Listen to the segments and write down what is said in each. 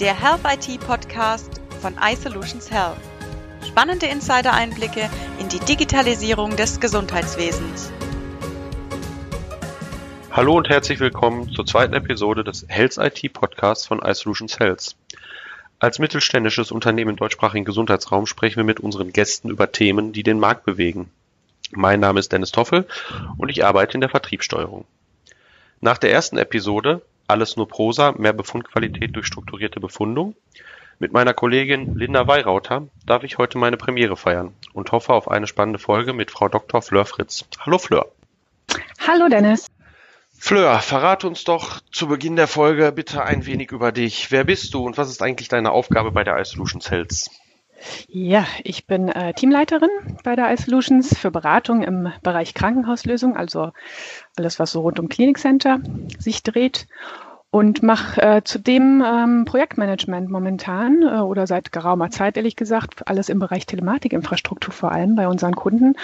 der Health IT Podcast von iSolutions Health. Spannende Insider-Einblicke in die Digitalisierung des Gesundheitswesens. Hallo und herzlich willkommen zur zweiten Episode des Health IT Podcasts von iSolutions Health. Als mittelständisches Unternehmen im deutschsprachigen Gesundheitsraum sprechen wir mit unseren Gästen über Themen, die den Markt bewegen. Mein Name ist Dennis Toffel und ich arbeite in der Vertriebssteuerung. Nach der ersten Episode alles nur Prosa, mehr Befundqualität durch strukturierte Befundung. Mit meiner Kollegin Linda Weirauter darf ich heute meine Premiere feiern und hoffe auf eine spannende Folge mit Frau Dr. Fleur Fritz. Hallo Fleur. Hallo Dennis. Fleur, verrate uns doch zu Beginn der Folge bitte ein wenig über dich. Wer bist du und was ist eigentlich deine Aufgabe bei der iSolutions Health? Ja, ich bin äh, Teamleiterin bei der iSolutions für Beratung im Bereich Krankenhauslösung, also alles, was so rund um Clinic Center sich dreht. Und mache äh, zudem ähm, Projektmanagement momentan äh, oder seit geraumer Zeit ehrlich gesagt alles im Bereich Telematikinfrastruktur vor allem bei unseren Kunden.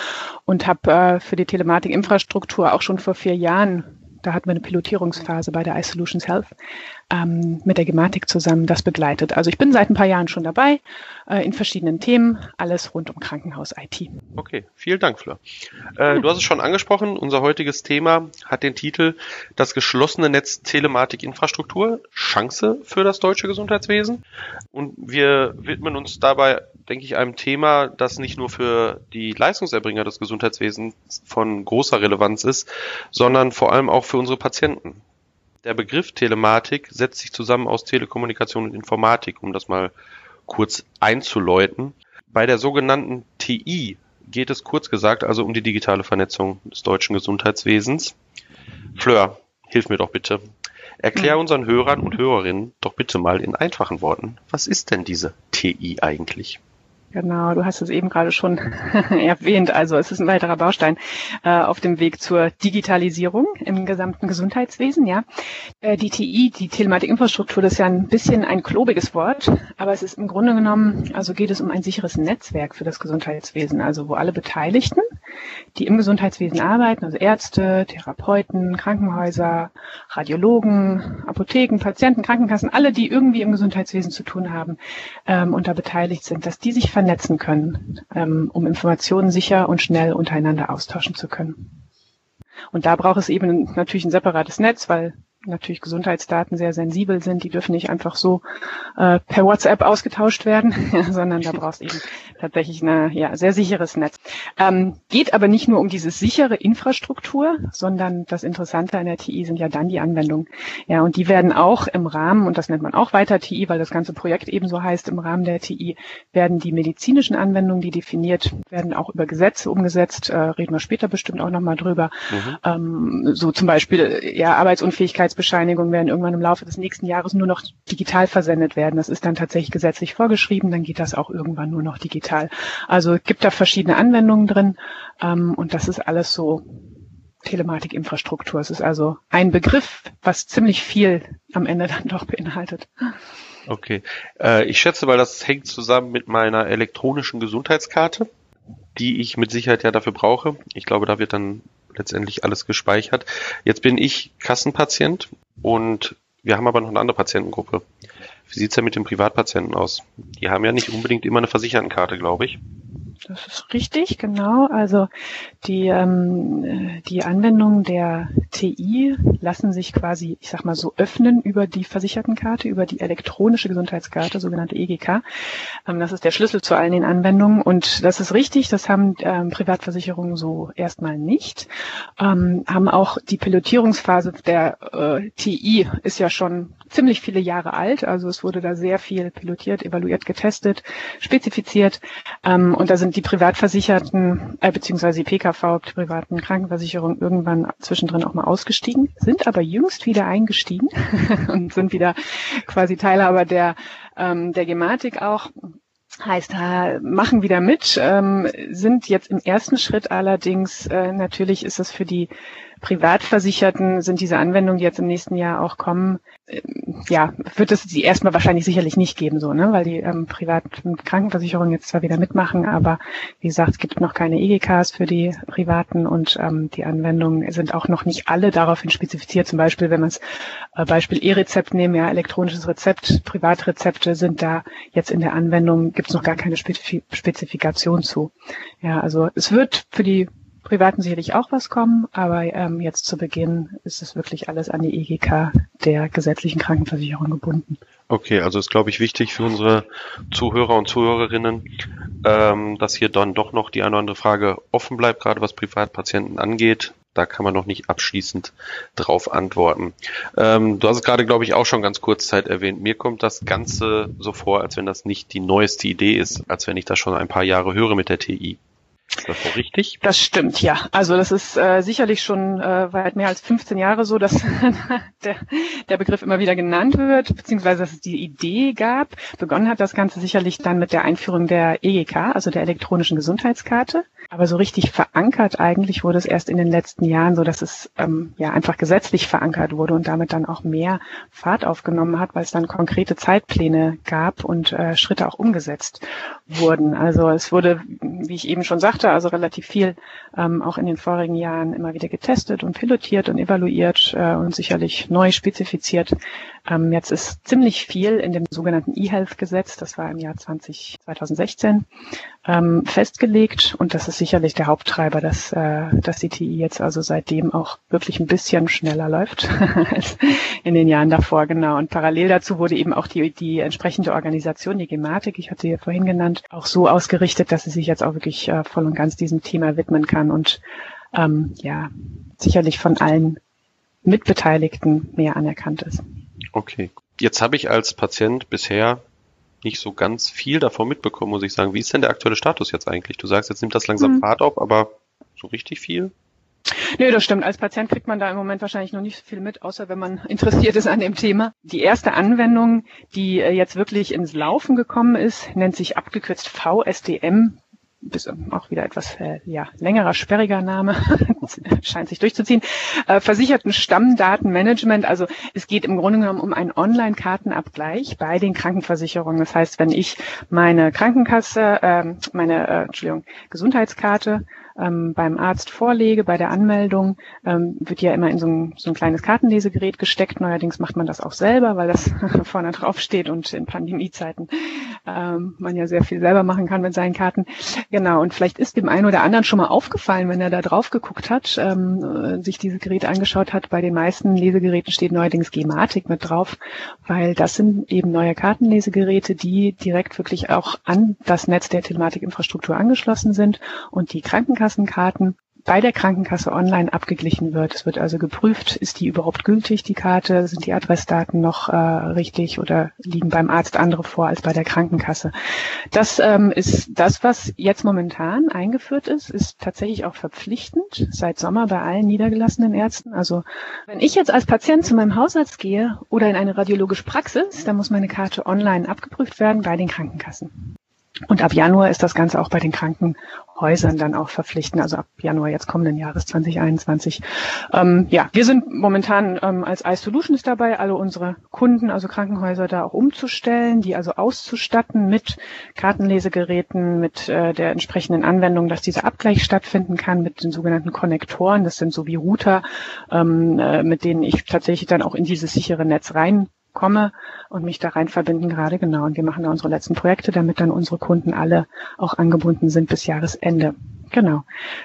Und habe äh, für die Telematikinfrastruktur auch schon vor vier Jahren da hatten wir eine Pilotierungsphase bei der iSolutions Health ähm, mit der Gematik zusammen das begleitet. Also ich bin seit ein paar Jahren schon dabei äh, in verschiedenen Themen, alles rund um Krankenhaus-IT. Okay, vielen Dank, Fleur. Äh, du hast es schon angesprochen, unser heutiges Thema hat den Titel Das geschlossene Netz Telematik-Infrastruktur, Chance für das deutsche Gesundheitswesen. Und wir widmen uns dabei, denke ich, einem Thema, das nicht nur für die Leistungserbringer des Gesundheitswesens von großer Relevanz ist, sondern vor allem auch für unsere Patienten. Der Begriff Telematik setzt sich zusammen aus Telekommunikation und Informatik, um das mal kurz einzuläuten. Bei der sogenannten TI geht es kurz gesagt also um die digitale Vernetzung des deutschen Gesundheitswesens. Fleur, hilf mir doch bitte. Erklär unseren Hörern und Hörerinnen doch bitte mal in einfachen Worten, was ist denn diese TI eigentlich? Genau, du hast es eben gerade schon erwähnt. Also es ist ein weiterer Baustein äh, auf dem Weg zur Digitalisierung im gesamten Gesundheitswesen. Ja, äh, die TI, die Telematikinfrastruktur, das ist ja ein bisschen ein klobiges Wort, aber es ist im Grunde genommen, also geht es um ein sicheres Netzwerk für das Gesundheitswesen, also wo alle Beteiligten, die im Gesundheitswesen arbeiten, also Ärzte, Therapeuten, Krankenhäuser, Radiologen, Apotheken, Patienten, Krankenkassen, alle, die irgendwie im Gesundheitswesen zu tun haben ähm, und da beteiligt sind, dass die sich vernetzen können, ähm, um Informationen sicher und schnell untereinander austauschen zu können. Und da braucht es eben natürlich ein separates Netz, weil natürlich Gesundheitsdaten sehr sensibel sind. Die dürfen nicht einfach so äh, per WhatsApp ausgetauscht werden, sondern da brauchst eben tatsächlich ein ja, sehr sicheres Netz. Ähm, geht aber nicht nur um diese sichere Infrastruktur, sondern das Interessante an der TI sind ja dann die Anwendungen. Ja, und die werden auch im Rahmen, und das nennt man auch weiter TI, weil das ganze Projekt ebenso heißt, im Rahmen der TI werden die medizinischen Anwendungen, die definiert werden, auch über Gesetze umgesetzt. Äh, reden wir später bestimmt auch nochmal drüber. Mhm. Ähm, so zum Beispiel ja Arbeitsunfähigkeitsbescheinigungen werden irgendwann im Laufe des nächsten Jahres nur noch digital versendet werden. Das ist dann tatsächlich gesetzlich vorgeschrieben. Dann geht das auch irgendwann nur noch digital. Also gibt da verschiedene Anwendungen drin ähm, und das ist alles so Telematikinfrastruktur. Es ist also ein Begriff, was ziemlich viel am Ende dann doch beinhaltet. Okay. Äh, ich schätze, weil das hängt zusammen mit meiner elektronischen Gesundheitskarte, die ich mit Sicherheit ja dafür brauche. Ich glaube, da wird dann letztendlich alles gespeichert. Jetzt bin ich Kassenpatient und wir haben aber noch eine andere Patientengruppe. Wie sieht's denn mit den Privatpatienten aus? Die haben ja nicht unbedingt immer eine Versichertenkarte, glaube ich. Das ist richtig, genau. Also die, ähm, die Anwendungen der TI lassen sich quasi, ich sag mal so, öffnen über die Versichertenkarte, über die elektronische Gesundheitskarte, sogenannte EGK. Ähm, das ist der Schlüssel zu allen den Anwendungen. Und das ist richtig, das haben ähm, Privatversicherungen so erstmal nicht. Ähm, haben auch die Pilotierungsphase der äh, TI ist ja schon ziemlich viele Jahre alt. Also es wurde da sehr viel pilotiert, evaluiert, getestet, spezifiziert. Ähm, und da sind die Privatversicherten, äh, beziehungsweise die PKV, die privaten Krankenversicherungen, irgendwann zwischendrin auch mal ausgestiegen, sind aber jüngst wieder eingestiegen und sind wieder quasi Teilhaber der, ähm, der Gematik auch. Heißt, machen wieder mit, ähm, sind jetzt im ersten Schritt allerdings, äh, natürlich ist es für die Privatversicherten sind diese Anwendungen, die jetzt im nächsten Jahr auch kommen, äh, ja, wird es sie erstmal wahrscheinlich sicherlich nicht geben, so, ne, weil die ähm, privaten Krankenversicherungen jetzt zwar wieder mitmachen, aber wie gesagt, es gibt noch keine EGKs für die Privaten und ähm, die Anwendungen sind auch noch nicht alle daraufhin spezifiziert. Zum Beispiel, wenn man es äh, Beispiel E-Rezept nehmen, ja, elektronisches Rezept, Privatrezepte sind da jetzt in der Anwendung, gibt es noch gar keine Spezifikation zu. Ja, also es wird für die Privaten sicherlich auch was kommen, aber ähm, jetzt zu Beginn ist es wirklich alles an die EGK der gesetzlichen Krankenversicherung gebunden. Okay, also ist, glaube ich, wichtig für unsere Zuhörer und Zuhörerinnen, ähm, dass hier dann doch noch die eine oder andere Frage offen bleibt, gerade was Privatpatienten angeht. Da kann man noch nicht abschließend drauf antworten. Ähm, du hast es gerade, glaube ich, auch schon ganz kurz Zeit erwähnt. Mir kommt das Ganze so vor, als wenn das nicht die neueste Idee ist, als wenn ich das schon ein paar Jahre höre mit der TI. Ist das so richtig? Das stimmt, ja. Also das ist äh, sicherlich schon äh, weit mehr als 15 Jahre so, dass der, der Begriff immer wieder genannt wird, beziehungsweise dass es die Idee gab. Begonnen hat das Ganze sicherlich dann mit der Einführung der EGK, also der elektronischen Gesundheitskarte. Aber so richtig verankert eigentlich wurde es erst in den letzten Jahren, so dass es ähm, ja einfach gesetzlich verankert wurde und damit dann auch mehr Fahrt aufgenommen hat, weil es dann konkrete Zeitpläne gab und äh, Schritte auch umgesetzt wurden. Also es wurde, wie ich eben schon sagte, also relativ viel ähm, auch in den vorigen Jahren immer wieder getestet und pilotiert und evaluiert äh, und sicherlich neu spezifiziert. Ähm, jetzt ist ziemlich viel in dem sogenannten E-Health-Gesetz, das war im Jahr 20, 2016, ähm, festgelegt und das ist sicherlich der Haupttreiber, dass, äh, dass die TI jetzt also seitdem auch wirklich ein bisschen schneller läuft als in den Jahren davor, genau. Und parallel dazu wurde eben auch die, die entsprechende Organisation, die Gematik, ich hatte sie ja vorhin genannt, auch so ausgerichtet, dass sie sich jetzt auch wirklich äh, voll und ganz diesem Thema widmen kann und ähm, ja, sicherlich von allen Mitbeteiligten mehr anerkannt ist. Okay. Jetzt habe ich als Patient bisher nicht so ganz viel davon mitbekommen, muss ich sagen. Wie ist denn der aktuelle Status jetzt eigentlich? Du sagst, jetzt nimmt das langsam hm. Fahrt auf, aber so richtig viel? Nee, das stimmt. Als Patient kriegt man da im Moment wahrscheinlich noch nicht so viel mit, außer wenn man interessiert ist an dem Thema. Die erste Anwendung, die äh, jetzt wirklich ins Laufen gekommen ist, nennt sich abgekürzt VSDM bis auch wieder etwas äh, ja, längerer, sperriger Name, scheint sich durchzuziehen, äh, versicherten Stammdatenmanagement. Also es geht im Grunde genommen um einen Online-Kartenabgleich bei den Krankenversicherungen. Das heißt, wenn ich meine Krankenkasse, äh, meine äh, Entschuldigung, Gesundheitskarte ähm, beim Arzt vorlege, bei der Anmeldung, ähm, wird ja immer in so ein, so ein kleines Kartenlesegerät gesteckt. Neuerdings macht man das auch selber, weil das vorne drauf steht und in Pandemiezeiten ähm, man ja sehr viel selber machen kann mit seinen Karten. Genau, und vielleicht ist dem einen oder anderen schon mal aufgefallen, wenn er da drauf geguckt hat, ähm, sich diese Geräte angeschaut hat. Bei den meisten Lesegeräten steht neuerdings Gematik mit drauf, weil das sind eben neue Kartenlesegeräte, die direkt wirklich auch an das Netz der Telematikinfrastruktur angeschlossen sind und die Krankenkassenkarten bei der Krankenkasse online abgeglichen wird. Es wird also geprüft, ist die überhaupt gültig, die Karte, sind die Adressdaten noch äh, richtig oder liegen beim Arzt andere vor als bei der Krankenkasse. Das ähm, ist das, was jetzt momentan eingeführt ist, ist tatsächlich auch verpflichtend seit Sommer bei allen niedergelassenen Ärzten. Also wenn ich jetzt als Patient zu meinem Hausarzt gehe oder in eine radiologische Praxis, dann muss meine Karte online abgeprüft werden bei den Krankenkassen. Und ab Januar ist das Ganze auch bei den Krankenhäusern dann auch verpflichtend, also ab Januar jetzt kommenden Jahres 2021. Ähm, ja, wir sind momentan ähm, als iSolutions dabei, alle unsere Kunden, also Krankenhäuser da auch umzustellen, die also auszustatten mit Kartenlesegeräten, mit äh, der entsprechenden Anwendung, dass dieser Abgleich stattfinden kann mit den sogenannten Konnektoren. Das sind so wie Router, ähm, äh, mit denen ich tatsächlich dann auch in dieses sichere Netz rein komme und mich da rein verbinden gerade genau. Und wir machen da unsere letzten Projekte, damit dann unsere Kunden alle auch angebunden sind bis Jahresende. Genau.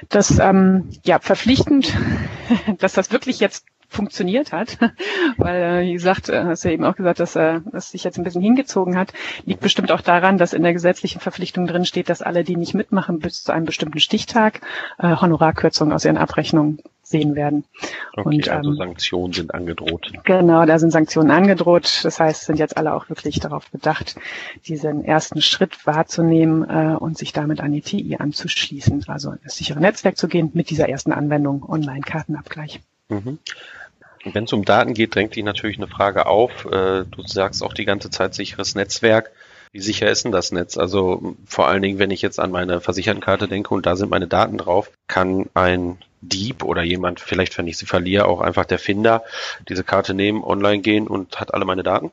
Das ähm, ja verpflichtend, dass das wirklich jetzt funktioniert hat, weil, äh, wie gesagt, äh, hast du ja eben auch gesagt, dass äh, das sich jetzt ein bisschen hingezogen hat, liegt bestimmt auch daran, dass in der gesetzlichen Verpflichtung drin steht, dass alle, die nicht mitmachen, bis zu einem bestimmten Stichtag äh, Honorarkürzungen aus ihren Abrechnungen sehen werden. Okay, und, also ähm, Sanktionen sind angedroht. Genau, da sind Sanktionen angedroht. Das heißt, sind jetzt alle auch wirklich darauf bedacht, diesen ersten Schritt wahrzunehmen äh, und sich damit an die TI anzuschließen, also in das sichere Netzwerk zu gehen mit dieser ersten Anwendung Online-Kartenabgleich. Mhm. Wenn es um Daten geht, drängt sich natürlich eine Frage auf. Äh, du sagst auch die ganze Zeit sicheres Netzwerk. Wie sicher ist denn das Netz? Also vor allen Dingen, wenn ich jetzt an meine Versichertenkarte denke und da sind meine Daten drauf, kann ein Dieb oder jemand, vielleicht wenn ich sie verliere, auch einfach der Finder, diese Karte nehmen, online gehen und hat alle meine Daten?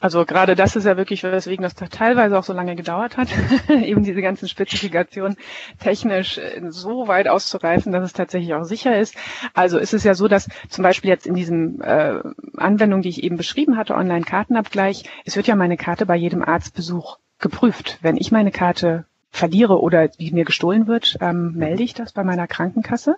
Also gerade das ist ja wirklich, weswegen das teilweise auch so lange gedauert hat, eben diese ganzen Spezifikationen technisch äh, so weit auszureifen, dass es tatsächlich auch sicher ist. Also ist es ja so, dass zum Beispiel jetzt in diesem äh, Anwendung, die ich eben beschrieben hatte, Online-Kartenabgleich, es wird ja meine Karte bei jedem Arztbesuch geprüft. Wenn ich meine Karte verliere oder die mir gestohlen wird, ähm, melde ich das bei meiner Krankenkasse.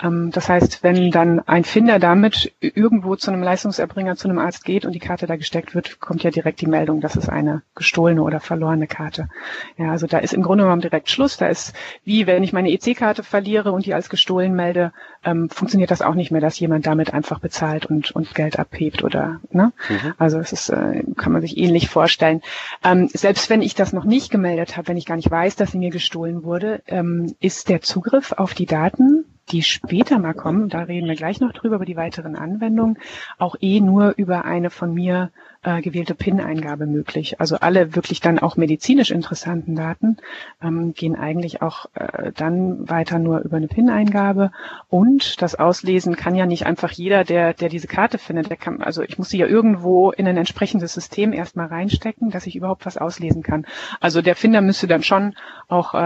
Ähm, das heißt, wenn dann ein Finder damit irgendwo zu einem Leistungserbringer, zu einem Arzt geht und die Karte da gesteckt wird, kommt ja direkt die Meldung, das ist eine gestohlene oder verlorene Karte. Ja, also da ist im Grunde genommen direkt Schluss. Da ist wie wenn ich meine EC-Karte verliere und die als gestohlen melde, ähm, funktioniert das auch nicht mehr, dass jemand damit einfach bezahlt und, und Geld abhebt oder ne? Mhm. Also es ist, äh, kann man sich ähnlich vorstellen. Ähm, selbst wenn ich das noch nicht gemeldet habe, wenn ich gar nicht weiß, dass sie mir gestohlen wurde, ähm, ist der Zugriff auf die Daten die später mal kommen, da reden wir gleich noch drüber, über die weiteren Anwendungen, auch eh nur über eine von mir äh, gewählte PIN-Eingabe möglich. Also alle wirklich dann auch medizinisch interessanten Daten ähm, gehen eigentlich auch äh, dann weiter nur über eine PIN-Eingabe. Und das Auslesen kann ja nicht einfach jeder, der, der diese Karte findet. Der kann, also ich muss sie ja irgendwo in ein entsprechendes System erstmal reinstecken, dass ich überhaupt was auslesen kann. Also der Finder müsste dann schon auch äh,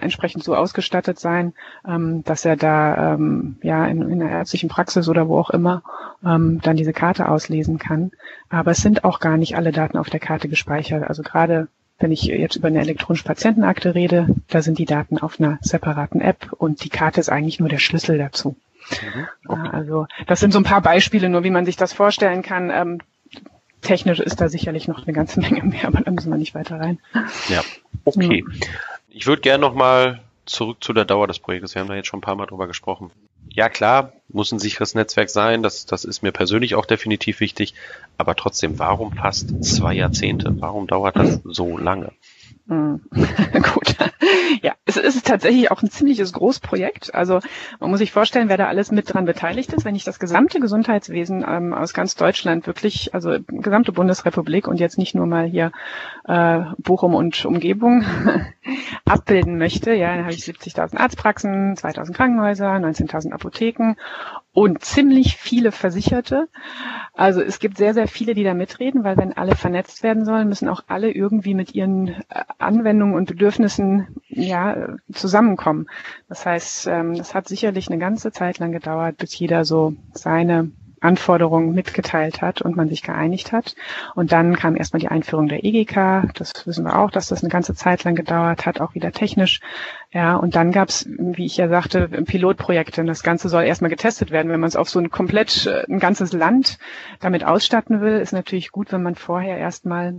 entsprechend so ausgestattet sein, ähm, dass er da ähm, ja in, in der ärztlichen Praxis oder wo auch immer ähm, dann diese Karte auslesen kann. Aber es sind auch gar nicht alle Daten auf der Karte gespeichert. Also gerade wenn ich jetzt über eine elektronische Patientenakte rede, da sind die Daten auf einer separaten App und die Karte ist eigentlich nur der Schlüssel dazu. Mhm. Okay. Also das sind so ein paar Beispiele, nur wie man sich das vorstellen kann. Ähm, technisch ist da sicherlich noch eine ganze Menge mehr, aber da müssen wir nicht weiter rein. Ja, okay. Ich würde gerne nochmal zurück zu der Dauer des Projektes. Wir haben da jetzt schon ein paar Mal drüber gesprochen ja klar, muss ein sicheres Netzwerk sein, das, das ist mir persönlich auch definitiv wichtig, aber trotzdem, warum fast zwei Jahrzehnte? Warum dauert das so lange? Mhm. Gut. Ja, es ist tatsächlich auch ein ziemliches Großprojekt. Also man muss sich vorstellen, wer da alles mit dran beteiligt ist. Wenn ich das gesamte Gesundheitswesen ähm, aus ganz Deutschland wirklich, also gesamte Bundesrepublik und jetzt nicht nur mal hier äh, Bochum und Umgebung abbilden möchte, ja, dann habe ich 70.000 Arztpraxen, 2.000 Krankenhäuser, 19.000 Apotheken und ziemlich viele Versicherte. Also es gibt sehr, sehr viele, die da mitreden, weil wenn alle vernetzt werden sollen, müssen auch alle irgendwie mit ihren äh, Anwendungen und Bedürfnissen ja zusammenkommen. Das heißt, ähm, das hat sicherlich eine ganze Zeit lang gedauert, bis jeder so seine Anforderungen mitgeteilt hat und man sich geeinigt hat. Und dann kam erstmal die Einführung der EGK. Das wissen wir auch, dass das eine ganze Zeit lang gedauert hat, auch wieder technisch. Ja, und dann gab es, wie ich ja sagte, Pilotprojekte. Und das Ganze soll erstmal getestet werden. Wenn man es auf so ein komplett, äh, ein ganzes Land damit ausstatten will, ist natürlich gut, wenn man vorher erstmal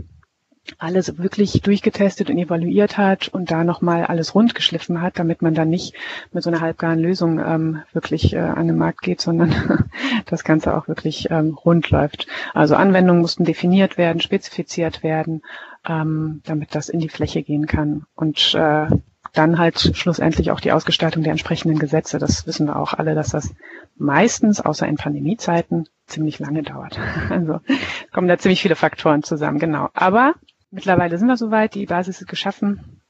alles wirklich durchgetestet und evaluiert hat und da nochmal alles rund geschliffen hat, damit man dann nicht mit so einer halbgaren Lösung ähm, wirklich äh, an den Markt geht, sondern das Ganze auch wirklich ähm, rund läuft. Also Anwendungen mussten definiert werden, spezifiziert werden, ähm, damit das in die Fläche gehen kann. Und äh, dann halt schlussendlich auch die Ausgestaltung der entsprechenden Gesetze. Das wissen wir auch alle, dass das meistens, außer in Pandemiezeiten, ziemlich lange dauert. Also kommen da ziemlich viele Faktoren zusammen, genau. Aber Mittlerweile sind wir soweit, die Basis ist geschaffen.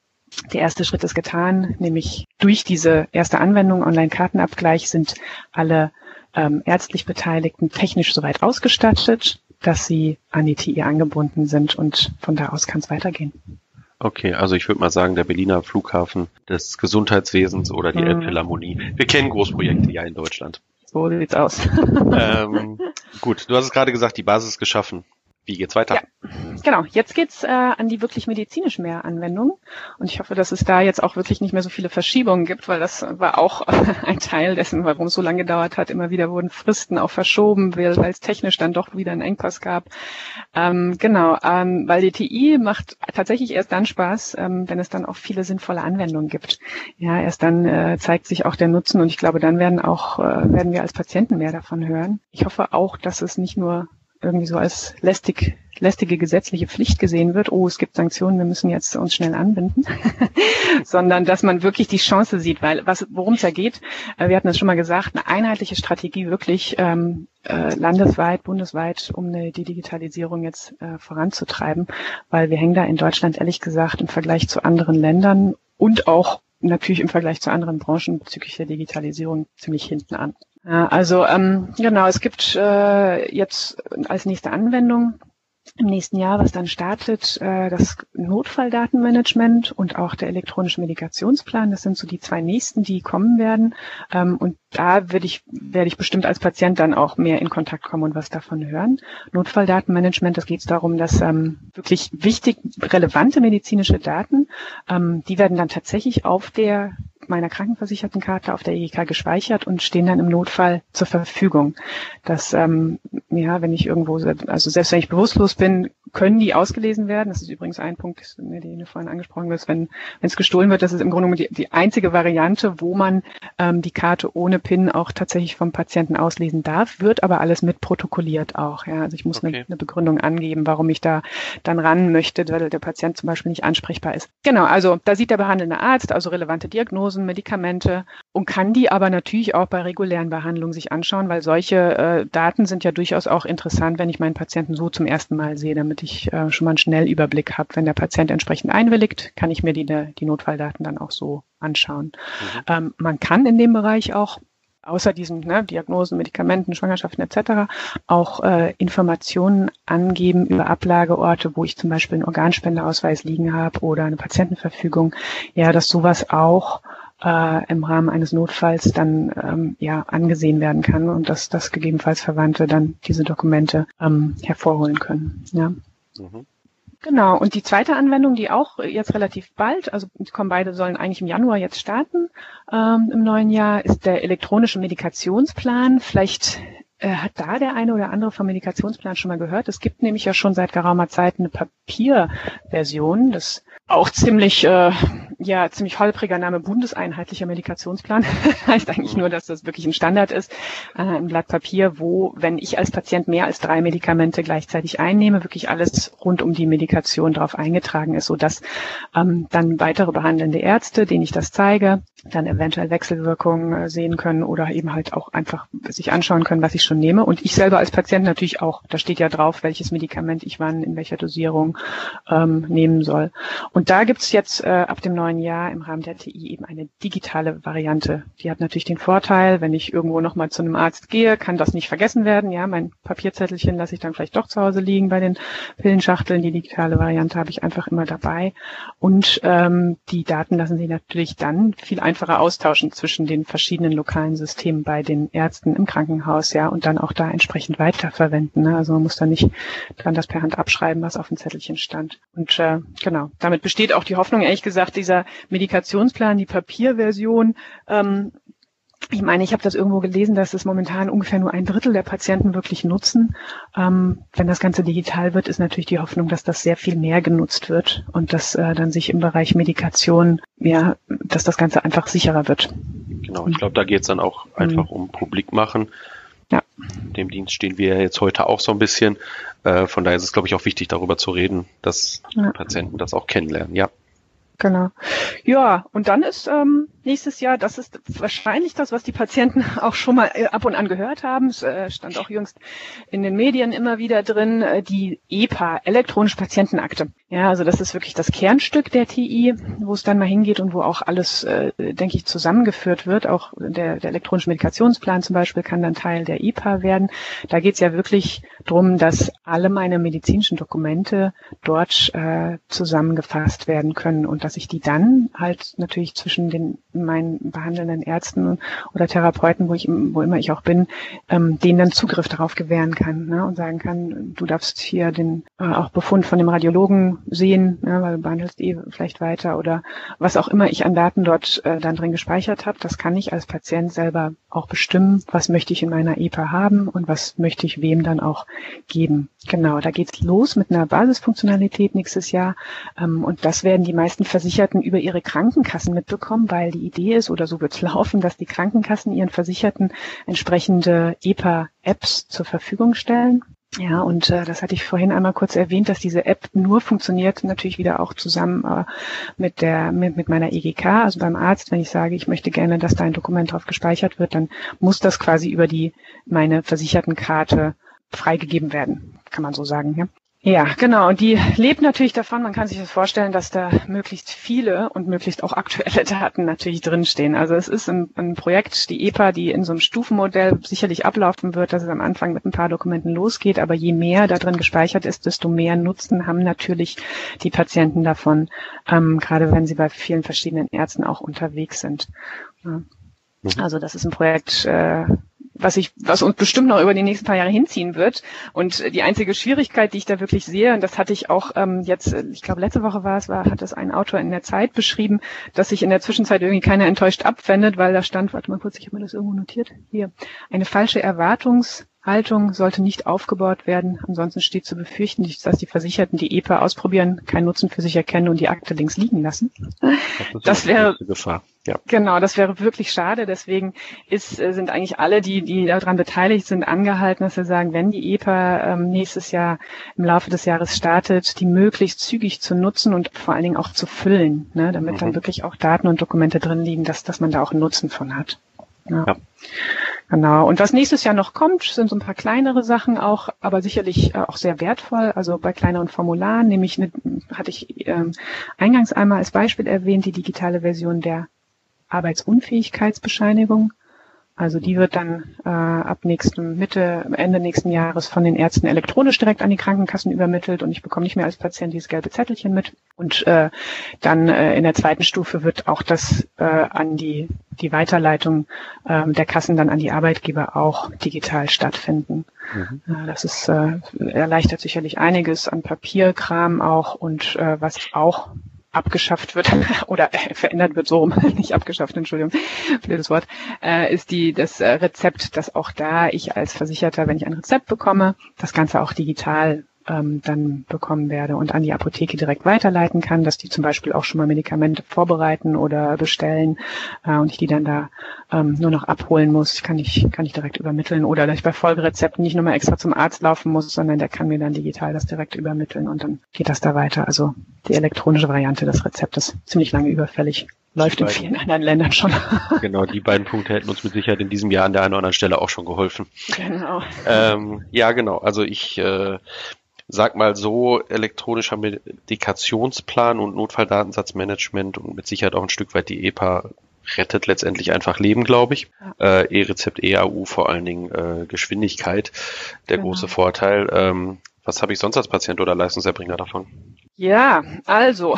Der erste Schritt ist getan, nämlich durch diese erste Anwendung Online-Kartenabgleich sind alle ähm, ärztlich Beteiligten technisch soweit ausgestattet, dass sie an die TI angebunden sind und von da aus kann es weitergehen. Okay, also ich würde mal sagen, der Berliner Flughafen des Gesundheitswesens oder die hm. Elbphilharmonie. Wir kennen Großprojekte ja in Deutschland. So sieht's aus. ähm, gut, du hast es gerade gesagt, die Basis geschaffen. Wie geht's weiter? Ja, genau. Jetzt geht's äh, an die wirklich medizinisch mehr Anwendungen. Und ich hoffe, dass es da jetzt auch wirklich nicht mehr so viele Verschiebungen gibt, weil das war auch ein Teil dessen, warum es so lange gedauert hat. Immer wieder wurden Fristen auch verschoben, weil, es technisch dann doch wieder einen Engpass gab. Ähm, genau, ähm, weil die TI macht tatsächlich erst dann Spaß, ähm, wenn es dann auch viele sinnvolle Anwendungen gibt. Ja, erst dann äh, zeigt sich auch der Nutzen und ich glaube, dann werden auch äh, werden wir als Patienten mehr davon hören. Ich hoffe auch, dass es nicht nur irgendwie so als lästig lästige gesetzliche Pflicht gesehen wird, oh, es gibt Sanktionen, wir müssen jetzt uns schnell anbinden, sondern dass man wirklich die Chance sieht, weil was, worum es ja geht, äh, wir hatten es schon mal gesagt, eine einheitliche Strategie wirklich ähm, äh, landesweit, bundesweit, um eine, die Digitalisierung jetzt äh, voranzutreiben, weil wir hängen da in Deutschland ehrlich gesagt im Vergleich zu anderen Ländern und auch natürlich im Vergleich zu anderen Branchen bezüglich der Digitalisierung ziemlich hinten an. Also ähm, genau, es gibt äh, jetzt als nächste Anwendung im nächsten Jahr, was dann startet, äh, das Notfalldatenmanagement und auch der elektronische Medikationsplan. Das sind so die zwei nächsten, die kommen werden. Ähm, und da werde ich, werde ich bestimmt als Patient dann auch mehr in Kontakt kommen und was davon hören. Notfalldatenmanagement, das geht es darum, dass ähm, wirklich wichtig, relevante medizinische Daten, ähm, die werden dann tatsächlich auf der meiner Krankenversichertenkarte auf der EGK gespeichert und stehen dann im Notfall zur Verfügung. Dass, ähm, ja, wenn ich irgendwo, also selbst wenn ich bewusstlos bin, können die ausgelesen werden. Das ist übrigens ein Punkt, den du vorhin angesprochen hast, wenn wenn es gestohlen wird, das ist im Grunde die, die einzige Variante, wo man ähm, die Karte ohne PIN auch tatsächlich vom Patienten auslesen darf, wird aber alles mit protokolliert auch. Ja, also ich muss okay. eine, eine Begründung angeben, warum ich da dann ran möchte, weil der Patient zum Beispiel nicht ansprechbar ist. Genau, also da sieht der behandelnde Arzt also relevante Diagnosen, Medikamente und kann die aber natürlich auch bei regulären Behandlungen sich anschauen, weil solche äh, Daten sind ja durchaus auch interessant, wenn ich meinen Patienten so zum ersten Mal sehe, damit ich äh, schon mal einen Schnellüberblick habe. Wenn der Patient entsprechend einwilligt, kann ich mir die, die Notfalldaten dann auch so anschauen. Mhm. Ähm, man kann in dem Bereich auch außer diesen ne, Diagnosen, Medikamenten, Schwangerschaften etc. auch äh, Informationen angeben über Ablageorte, wo ich zum Beispiel einen Organspendeausweis liegen habe oder eine Patientenverfügung. Ja, dass sowas auch äh, im Rahmen eines Notfalls dann ähm, ja angesehen werden kann und dass das gegebenenfalls Verwandte dann diese Dokumente ähm, hervorholen können. Ja. Mhm. Genau, und die zweite Anwendung, die auch jetzt relativ bald, also die kommen beide sollen eigentlich im Januar jetzt starten, ähm, im neuen Jahr, ist der elektronische Medikationsplan. Vielleicht äh, hat da der eine oder andere vom Medikationsplan schon mal gehört. Es gibt nämlich ja schon seit geraumer Zeit eine Papierversion des auch ziemlich, äh, ja, ziemlich holpriger Name Bundeseinheitlicher Medikationsplan. heißt eigentlich nur, dass das wirklich ein Standard ist, äh, ein Blatt Papier, wo, wenn ich als Patient mehr als drei Medikamente gleichzeitig einnehme, wirklich alles rund um die Medikation darauf eingetragen ist, sodass ähm, dann weitere behandelnde Ärzte, denen ich das zeige, dann eventuell Wechselwirkungen äh, sehen können oder eben halt auch einfach sich anschauen können, was ich schon nehme. Und ich selber als Patient natürlich auch. Da steht ja drauf, welches Medikament ich wann in welcher Dosierung ähm, nehmen soll. Da gibt's jetzt äh, ab dem neuen Jahr im Rahmen der TI eben eine digitale Variante. Die hat natürlich den Vorteil, wenn ich irgendwo nochmal zu einem Arzt gehe, kann das nicht vergessen werden. Ja, mein Papierzettelchen lasse ich dann vielleicht doch zu Hause liegen bei den Pillenschachteln. Die digitale Variante habe ich einfach immer dabei. Und ähm, die Daten lassen sich natürlich dann viel einfacher austauschen zwischen den verschiedenen lokalen Systemen bei den Ärzten im Krankenhaus, ja, und dann auch da entsprechend weiterverwenden. Ne? Also man muss da nicht dran das per Hand abschreiben, was auf dem Zettelchen stand. Und äh, genau, damit besteht auch die Hoffnung, ehrlich gesagt, dieser Medikationsplan, die Papierversion, ähm, ich meine, ich habe das irgendwo gelesen, dass es momentan ungefähr nur ein Drittel der Patienten wirklich nutzen. Ähm, wenn das Ganze digital wird, ist natürlich die Hoffnung, dass das sehr viel mehr genutzt wird und dass äh, dann sich im Bereich Medikation, ja, dass das Ganze einfach sicherer wird. Genau, ich glaube, da geht es dann auch einfach mhm. um Publik machen. Ja. Dem Dienst stehen wir jetzt heute auch so ein bisschen. Äh, von daher ist es, glaube ich, auch wichtig, darüber zu reden, dass ja. Patienten das auch kennenlernen. Ja. Genau. Ja, und dann ist ähm, nächstes Jahr, das ist wahrscheinlich das, was die Patienten auch schon mal äh, ab und an gehört haben. Es äh, stand auch jüngst in den Medien immer wieder drin, äh, die EPA, elektronische Patientenakte. Ja, also das ist wirklich das Kernstück der TI, wo es dann mal hingeht und wo auch alles, denke ich, zusammengeführt wird. Auch der, der elektronische Medikationsplan zum Beispiel kann dann Teil der EPA werden. Da geht es ja wirklich drum, dass alle meine medizinischen Dokumente dort äh, zusammengefasst werden können und dass ich die dann halt natürlich zwischen den meinen behandelnden Ärzten oder Therapeuten, wo ich wo immer ich auch bin, ähm, denen dann Zugriff darauf gewähren kann ne, und sagen kann, du darfst hier den äh, auch Befund von dem Radiologen sehen, ja, weil du behandelst eh vielleicht weiter oder was auch immer ich an Daten dort äh, dann drin gespeichert habe, das kann ich als Patient selber auch bestimmen, was möchte ich in meiner EPA haben und was möchte ich wem dann auch geben. Genau, da geht's los mit einer Basisfunktionalität nächstes Jahr ähm, und das werden die meisten Versicherten über ihre Krankenkassen mitbekommen, weil die Idee ist oder so wird's laufen, dass die Krankenkassen ihren Versicherten entsprechende EPA-Apps zur Verfügung stellen Ja, und äh, das hatte ich vorhin einmal kurz erwähnt, dass diese App nur funktioniert, natürlich wieder auch zusammen äh, mit der mit, mit meiner EGK, also beim Arzt, wenn ich sage, ich möchte gerne, dass da ein Dokument drauf gespeichert wird, dann muss das quasi über die meine Versichertenkarte freigegeben werden, kann man so sagen. Ja? Ja, genau. Und die lebt natürlich davon, man kann sich das vorstellen, dass da möglichst viele und möglichst auch aktuelle Daten natürlich drinstehen. Also es ist ein, ein, Projekt, die EPA, die in so einem Stufenmodell sicherlich ablaufen wird, dass es am Anfang mit ein paar Dokumenten losgeht, aber je mehr da drin gespeichert ist, desto mehr Nutzen haben natürlich die Patienten davon, ähm, gerade wenn sie bei vielen verschiedenen Ärzten auch unterwegs sind. Ja. Mhm. Also das ist ein Projekt, äh, was ich, was uns bestimmt noch über die nächsten paar Jahre hinziehen wird. Und die einzige Schwierigkeit, die ich da wirklich sehe, und das hatte ich auch ähm, jetzt, ich glaube letzte Woche war es, war, hat das ein Autor in der Zeit beschrieben, dass sich in der Zwischenzeit irgendwie keiner enttäuscht abwendet, weil da stand, warte mal kurz, ich habe mir das irgendwo notiert, hier, eine falsche Erwartungs Haltung sollte nicht aufgebaut werden. Ansonsten steht zu befürchten, dass die Versicherten die EPA ausprobieren, keinen Nutzen für sich erkennen und die Akte links liegen lassen. Das, das wäre Gefahr. Ja. Genau, das wäre wirklich schade. Deswegen ist, äh, sind eigentlich alle, die, die daran beteiligt sind, angehalten, dass sie sagen, wenn die EPA ähm, nächstes Jahr im Laufe des Jahres startet, die möglichst zügig zu nutzen und vor allen Dingen auch zu füllen, ne, damit mhm. dann wirklich auch Daten und Dokumente drin liegen, dass, dass man da auch einen Nutzen von hat. Ja. ja. Genau. Und was nächstes Jahr noch kommt, sind so ein paar kleinere Sachen auch, aber sicherlich äh, auch sehr wertvoll. Also bei kleineren Formularen, nämlich eine, hatte ich ähm, eingangs einmal als Beispiel erwähnt, die digitale Version der Arbeitsunfähigkeitsbescheinigung. Also die wird dann äh, ab nächsten Mitte, Ende nächsten Jahres von den Ärzten elektronisch direkt an die Krankenkassen übermittelt und ich bekomme nicht mehr als Patient dieses gelbe Zettelchen mit. Und äh, dann äh, in der zweiten Stufe wird auch das äh, an die, die Weiterleitung äh, der Kassen dann an die Arbeitgeber auch digital stattfinden. Mhm. Äh, das ist äh, erleichtert sicherlich einiges an Papierkram auch und äh, was auch abgeschafft wird oder äh, verändert wird, so rum, nicht abgeschafft, Entschuldigung, blödes Wort, äh, ist die das äh, Rezept, dass auch da ich als Versicherter, wenn ich ein Rezept bekomme, das Ganze auch digital ähm, dann bekommen werde und an die Apotheke direkt weiterleiten kann, dass die zum Beispiel auch schon mal Medikamente vorbereiten oder bestellen äh, und ich die dann da ähm, nur noch abholen muss, kann ich, kann ich direkt übermitteln oder dass ich bei Folgerezepten nicht nochmal extra zum Arzt laufen muss, sondern der kann mir dann digital das direkt übermitteln und dann geht das da weiter. Also die elektronische Variante des Rezeptes ziemlich lange überfällig läuft in vielen anderen Ländern schon. genau, die beiden Punkte hätten uns mit Sicherheit in diesem Jahr an der einen oder anderen Stelle auch schon geholfen. Genau. Ähm, ja, genau. Also ich äh, sag mal so, elektronischer Medikationsplan und Notfalldatensatzmanagement und mit Sicherheit auch ein Stück weit die EPA rettet letztendlich einfach Leben, glaube ich. Ja. Äh, E-Rezept, EAU vor allen Dingen äh, Geschwindigkeit, der genau. große Vorteil. Ähm, was habe ich sonst als Patient oder Leistungserbringer davon? Ja, also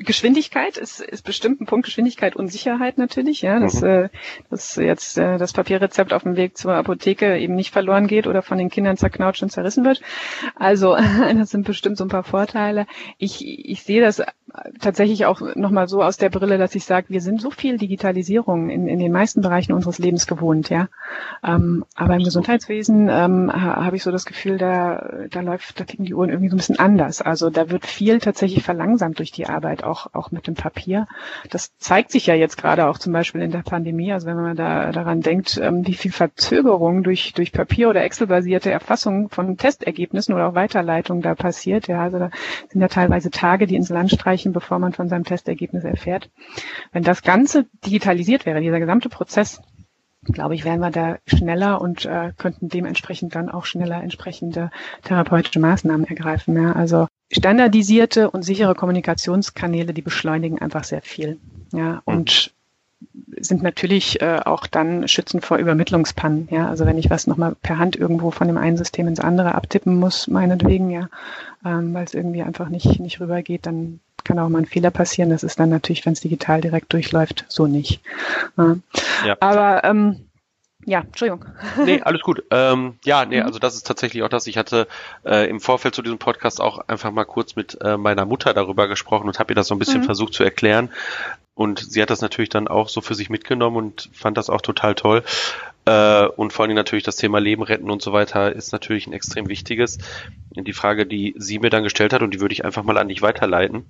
Geschwindigkeit ist, ist bestimmt ein Punkt. Geschwindigkeit und Sicherheit natürlich, ja, dass, mhm. äh, dass jetzt äh, das Papierrezept auf dem Weg zur Apotheke eben nicht verloren geht oder von den Kindern zerknautscht und zerrissen wird. Also das sind bestimmt so ein paar Vorteile. Ich, ich sehe das tatsächlich auch nochmal so aus der Brille, dass ich sage, wir sind so viel Digitalisierung in, in den meisten Bereichen unseres Lebens gewohnt, ja. Ähm, aber im Gesundheitswesen ähm, habe ich so das Gefühl, da, da läuft, da ticken die Uhren irgendwie so ein bisschen anders. Also da wird viel tatsächlich verlangsamt durch die Arbeit, auch, auch mit dem Papier. Das zeigt sich ja jetzt gerade auch zum Beispiel in der Pandemie. Also wenn man da daran denkt, ähm, wie viel Verzögerung durch, durch Papier- oder Excel-basierte Erfassung von Testergebnissen oder auch Weiterleitung da passiert. Ja, also da sind ja teilweise Tage, die ins Land streichen, bevor man von seinem Testergebnis erfährt. Wenn das Ganze digitalisiert wäre, dieser gesamte Prozess, glaube ich, wären wir da schneller und äh, könnten dementsprechend dann auch schneller entsprechende therapeutische Maßnahmen ergreifen. Ja. Also standardisierte und sichere Kommunikationskanäle, die beschleunigen einfach sehr viel. Ja, und sind natürlich äh, auch dann schützend vor Übermittlungspannen. Ja, also wenn ich was nochmal per Hand irgendwo von dem einen System ins andere abtippen muss, meinetwegen, ja, ähm, weil es irgendwie einfach nicht, nicht rübergeht, dann kann auch mal ein Fehler passieren. Das ist dann natürlich, wenn es digital direkt durchläuft, so nicht. Ja. ja. Aber ähm, ja, Entschuldigung. Nee, alles gut. Ähm, ja, nee, mhm. also das ist tatsächlich auch das. Ich hatte äh, im Vorfeld zu diesem Podcast auch einfach mal kurz mit äh, meiner Mutter darüber gesprochen und habe ihr das so ein bisschen mhm. versucht zu erklären. Und sie hat das natürlich dann auch so für sich mitgenommen und fand das auch total toll. Äh, und vor allem natürlich das Thema Leben retten und so weiter ist natürlich ein extrem wichtiges. Die Frage, die sie mir dann gestellt hat, und die würde ich einfach mal an dich weiterleiten.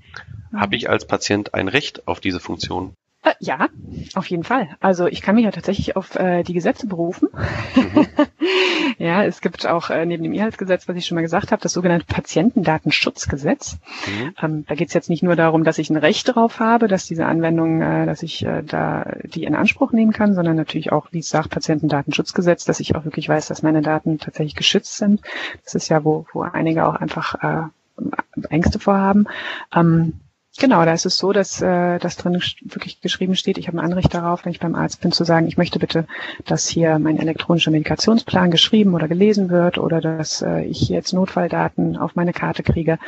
Mhm. Habe ich als Patient ein Recht auf diese Funktion? Äh, ja, auf jeden Fall. Also ich kann mich ja tatsächlich auf äh, die Gesetze berufen. Mhm. ja, es gibt auch äh, neben dem Inhaltsgesetz, was ich schon mal gesagt habe, das sogenannte Patientendatenschutzgesetz. Mhm. Ähm, da geht es jetzt nicht nur darum, dass ich ein Recht darauf habe, dass diese Anwendung, äh, dass ich äh, da die in Anspruch nehmen kann, sondern natürlich auch, wie es sagt, Patientendatenschutzgesetz, dass ich auch wirklich weiß, dass meine Daten tatsächlich geschützt sind. Das ist ja, wo, wo einige auch einfach äh, Ängste vorhaben. Ähm, Genau, da ist es so, dass äh, das drin wirklich geschrieben steht, ich habe ein Anrecht darauf, wenn ich beim Arzt bin, zu sagen, ich möchte bitte, dass hier mein elektronischer Medikationsplan geschrieben oder gelesen wird oder dass äh, ich jetzt Notfalldaten auf meine Karte kriege.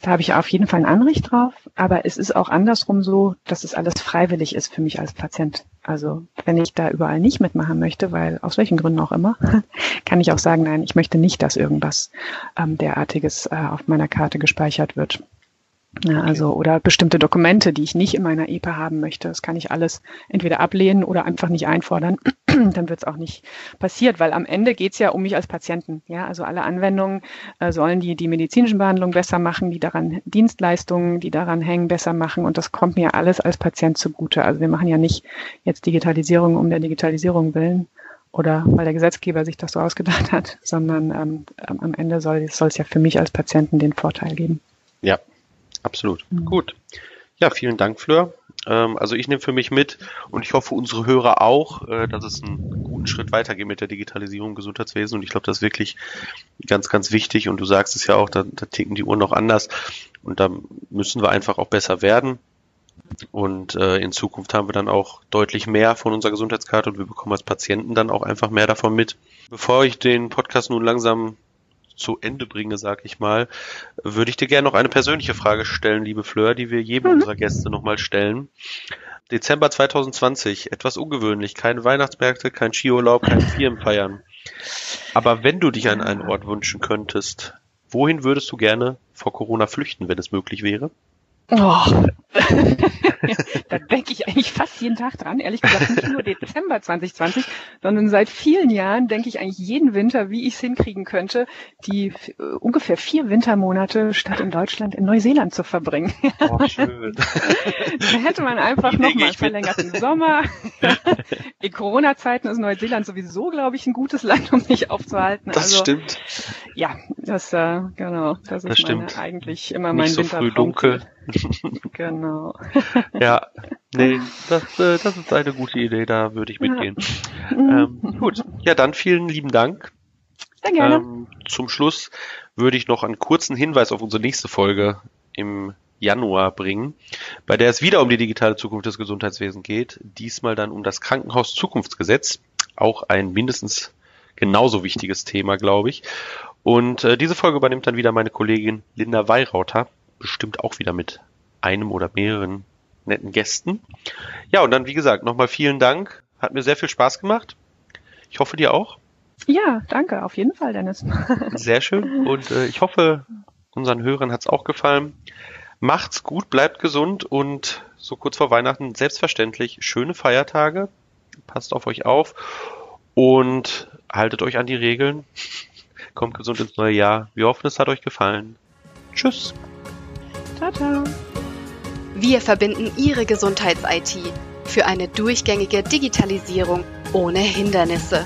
Da habe ich auf jeden Fall ein Anrecht drauf, aber es ist auch andersrum so, dass es alles freiwillig ist für mich als Patient. Also wenn ich da überall nicht mitmachen möchte, weil aus welchen Gründen auch immer, kann ich auch sagen, nein, ich möchte nicht, dass irgendwas ähm, derartiges äh, auf meiner Karte gespeichert wird. Ja, also oder bestimmte Dokumente, die ich nicht in meiner EPA haben möchte. Das kann ich alles entweder ablehnen oder einfach nicht einfordern. Dann wird es auch nicht passiert, weil am Ende geht es ja um mich als Patienten. Ja, also alle Anwendungen äh, sollen die die medizinischen Behandlungen besser machen, die daran Dienstleistungen, die daran hängen, besser machen. Und das kommt mir alles als Patient zugute. Also wir machen ja nicht jetzt Digitalisierung um der Digitalisierung willen oder weil der Gesetzgeber sich das so ausgedacht hat, sondern ähm, am Ende soll es ja für mich als Patienten den Vorteil geben. Ja, Absolut. Mhm. Gut. Ja, vielen Dank, Fleur. Ähm, also ich nehme für mich mit und ich hoffe unsere Hörer auch, äh, dass es einen guten Schritt weitergeht mit der Digitalisierung im Gesundheitswesen. Und ich glaube, das ist wirklich ganz, ganz wichtig. Und du sagst es ja auch, da, da ticken die Uhren noch anders. Und da müssen wir einfach auch besser werden. Und äh, in Zukunft haben wir dann auch deutlich mehr von unserer Gesundheitskarte und wir bekommen als Patienten dann auch einfach mehr davon mit. Bevor ich den Podcast nun langsam zu Ende bringe, sag ich mal, würde ich dir gerne noch eine persönliche Frage stellen, liebe Fleur, die wir jedem mhm. unserer Gäste nochmal stellen. Dezember 2020, etwas ungewöhnlich, keine Weihnachtsmärkte, kein Skiurlaub, kein Firmenfeiern. Aber wenn du dich an einen Ort wünschen könntest, wohin würdest du gerne vor Corona flüchten, wenn es möglich wäre? Oh. da denke ich eigentlich fast jeden Tag dran. Ehrlich gesagt, nicht nur Dezember 2020, sondern seit vielen Jahren denke ich eigentlich jeden Winter, wie ich es hinkriegen könnte, die äh, ungefähr vier Wintermonate statt in Deutschland in Neuseeland zu verbringen. Oh, schön. da hätte man einfach nochmal verlängerten Sommer. in Corona-Zeiten ist Neuseeland sowieso, glaube ich, ein gutes Land, um sich aufzuhalten. Das also, stimmt. Ja, das, äh, genau, das, das ist stimmt. Meine, eigentlich immer mein Nicht so früh dunkel. genau. ja, nee, das, äh, das ist eine gute Idee, da würde ich mitgehen. Ja. Ähm, gut, ja, dann vielen lieben Dank. Sehr gerne. Ähm, zum Schluss würde ich noch einen kurzen Hinweis auf unsere nächste Folge im Januar bringen, bei der es wieder um die digitale Zukunft des Gesundheitswesens geht. Diesmal dann um das Krankenhaus-Zukunftsgesetz. Auch ein mindestens genauso wichtiges Thema, glaube ich. Und äh, diese Folge übernimmt dann wieder meine Kollegin Linda Weirauter, bestimmt auch wieder mit einem oder mehreren netten Gästen. Ja, und dann, wie gesagt, nochmal vielen Dank. Hat mir sehr viel Spaß gemacht. Ich hoffe dir auch. Ja, danke, auf jeden Fall, Dennis. Sehr schön. Und äh, ich hoffe, unseren Hörern hat's auch gefallen. Macht's gut, bleibt gesund und so kurz vor Weihnachten selbstverständlich schöne Feiertage. Passt auf euch auf und haltet euch an die Regeln. Kommt gesund ins neue Jahr. Wir hoffen, es hat euch gefallen. Tschüss. Ciao. Wir verbinden Ihre Gesundheits-IT für eine durchgängige Digitalisierung ohne Hindernisse.